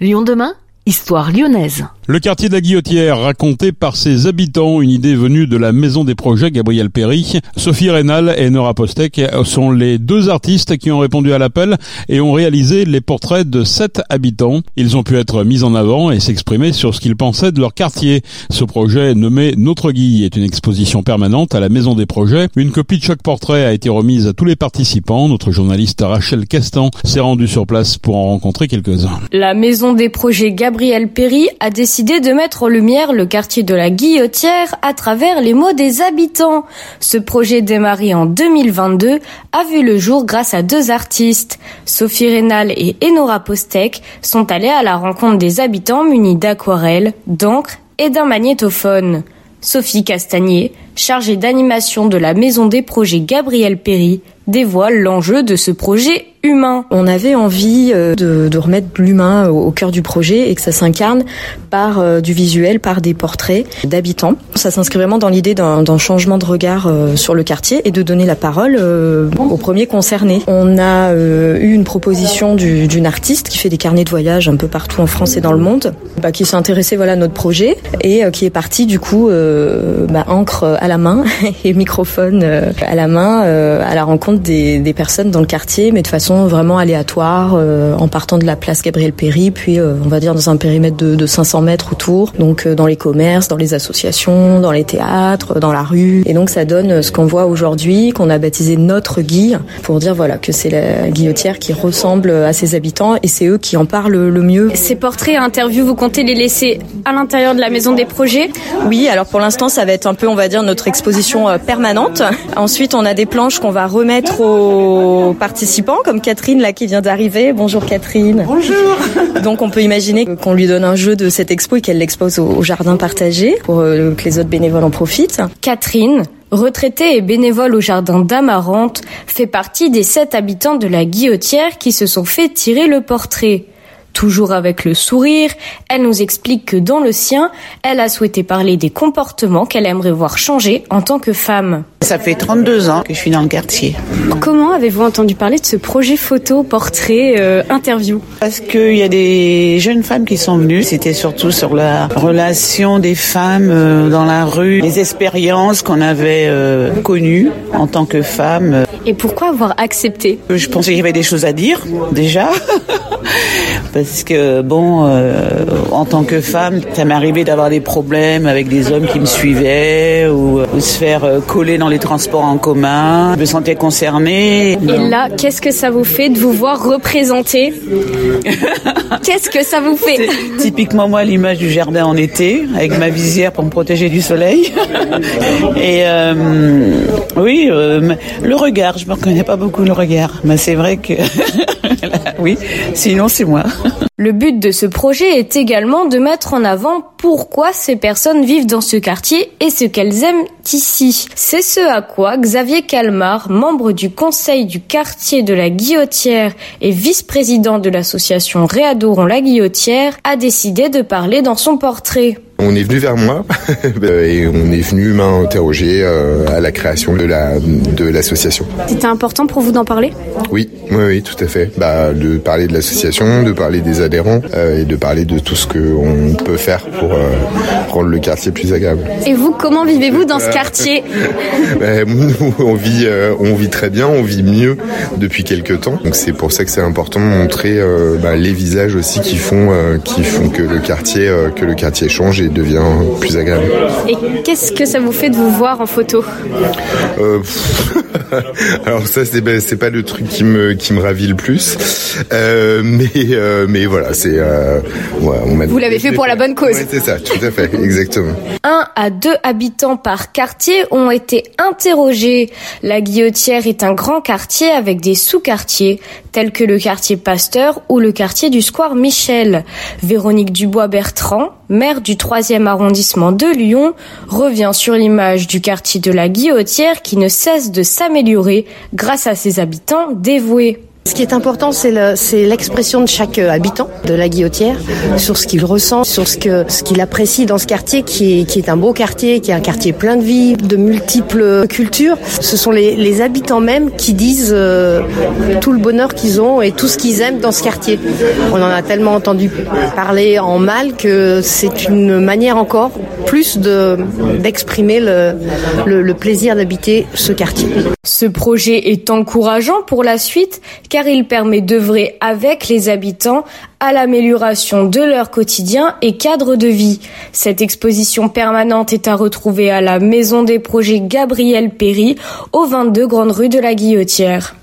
Lyon demain Histoire lyonnaise. Le quartier de la Guillotière, raconté par ses habitants, une idée venue de la maison des projets Gabriel Perry. Sophie Rénal et Nora Postek sont les deux artistes qui ont répondu à l'appel et ont réalisé les portraits de sept habitants. Ils ont pu être mis en avant et s'exprimer sur ce qu'ils pensaient de leur quartier. Ce projet nommé Notre Guy est une exposition permanente à la maison des projets. Une copie de chaque portrait a été remise à tous les participants. Notre journaliste Rachel Castan s'est rendue sur place pour en rencontrer quelques-uns. La maison des projets Gabriel a décidé de mettre en lumière le quartier de la Guillotière à travers les mots des habitants. Ce projet démarré en 2022 a vu le jour grâce à deux artistes. Sophie Rénal et Enora Postek sont allés à la rencontre des habitants munis d'aquarelles, d'encre et d'un magnétophone. Sophie Castagnier, chargée d'animation de la maison des projets Gabriel Perry, dévoile l'enjeu de ce projet humain. On avait envie euh, de, de remettre l'humain au, cœur du projet et que ça s'incarne par euh, du visuel, par des portraits d'habitants. Ça s'inscrit vraiment dans l'idée d'un changement de regard euh, sur le quartier et de donner la parole aux premiers concernés. On a eu une proposition d'une artiste qui fait des carnets de voyage un peu partout en France et dans le monde, bah, qui s'est intéressée voilà, à notre projet et qui est partie du coup bah, encre à la main et microphone à la main à la rencontre des, des personnes dans le quartier, mais de façon vraiment aléatoire euh, en partant de la place Gabriel Péry, puis euh, on va dire dans un périmètre de, de 500 mètres autour, donc euh, dans les commerces, dans les associations, dans les théâtres, dans la rue. Et donc ça donne ce qu'on voit aujourd'hui, qu'on a baptisé notre Guy, pour dire voilà que c'est la guillotière qui ressemble à ses habitants et c'est eux qui en parlent le mieux. Ces portraits interviews, vous comptez les laisser à l'intérieur de la maison des projets? Oui, alors pour l'instant ça va être un peu, on va dire, notre exposition permanente. Ensuite, on a des planches qu'on va remettre aux participants, comme Catherine là qui vient d'arriver. Bonjour Catherine. Bonjour. Donc on peut imaginer qu'on lui donne un jeu de cette expo et qu'elle l'expose au, jardin partagé pour euh, que les autres bénévoles en profitent. Catherine, retraitée et bénévole au jardin d'Amarante, fait partie des sept habitants de la Guillotière qui se sont fait tirer le portrait. Toujours avec le sourire, elle nous explique que dans le sien, elle a souhaité parler des comportements qu'elle aimerait voir changer en tant que femme. Ça fait 32 ans que je suis dans le quartier. Comment avez-vous entendu parler de ce projet photo, portrait, euh, interview? Parce qu'il y a des jeunes femmes qui sont venues. C'était surtout sur la relation des femmes euh, dans la rue, les expériences qu'on avait euh, connues en tant que femmes. Et pourquoi avoir accepté? Je pensais qu'il y avait des choses à dire, déjà. Parce que bon, euh, en tant que femme, ça m'est arrivé d'avoir des problèmes avec des hommes qui me suivaient ou, ou, se faire euh, coller dans les transports en commun. Je me sentais concernée. Et là, qu'est-ce que ça vous fait de vous voir représenter Qu'est-ce que ça vous fait Typiquement moi, l'image du jardin en été, avec ma visière pour me protéger du soleil. Et euh, oui, euh, le regard, je me reconnais pas beaucoup le regard, mais c'est vrai que oui, sinon c'est moi. Le but de ce projet est également de mettre en avant pourquoi ces personnes vivent dans ce quartier et ce qu'elles aiment ici. C'est ce à quoi Xavier Calmar, membre du conseil du quartier de la Guillotière et vice-président de l'association Réadorons la Guillotière, a décidé de parler dans son portrait. On est venu vers moi et on est venu m'interroger euh, à la création de la de l'association. C'était important pour vous d'en parler? Oui, oui, oui, tout à fait. Bah, de parler de l'association, de parler des adhérents euh, et de parler de tout ce qu'on peut faire pour euh, rendre le quartier plus agréable. Et vous, comment vivez-vous dans ce quartier? bah, Nous, on vit, on vit très bien, on vit mieux depuis quelques temps. Donc c'est pour ça que c'est important de montrer bah, les visages aussi qui font qui font que le quartier que le quartier change et devient plus agréable. Et qu'est-ce que ça vous fait de vous voir en photo? Euh, Alors ça c'est ben, c'est pas le truc qui me qui me ravit le plus, euh, mais euh, mais voilà c'est euh, ouais, on Vous l'avez fait pour la bonne cause. Ouais, c'est ça, tout à fait, exactement. Un à deux habitants par quartier ont été interrogés. La Guillotière est un grand quartier avec des sous-quartiers tels que le quartier Pasteur ou le quartier du Square Michel. Véronique Dubois-Bertrand, maire du 3e arrondissement de Lyon, revient sur l'image du quartier de la Guillotière qui ne cesse de s'améliorer grâce à ses habitants dévoués. Ce qui est important, c'est l'expression de chaque habitant de la Guillotière sur ce qu'il ressent, sur ce qu'il apprécie dans ce quartier qui est, un beau quartier, qui est un quartier plein de vie, de multiples cultures. Ce sont les, habitants même qui disent euh, tout le bonheur qu'ils ont et tout ce qu'ils aiment dans ce quartier. On en a tellement entendu parler en mal que c'est une manière encore plus de d'exprimer le, le, le plaisir d'habiter ce quartier. Ce projet est encourageant pour la suite car il permet d'œuvrer avec les habitants à l'amélioration de leur quotidien et cadre de vie. Cette exposition permanente est à retrouver à la Maison des Projets Gabriel Péry, au 22 Grande Rue de la Guillotière.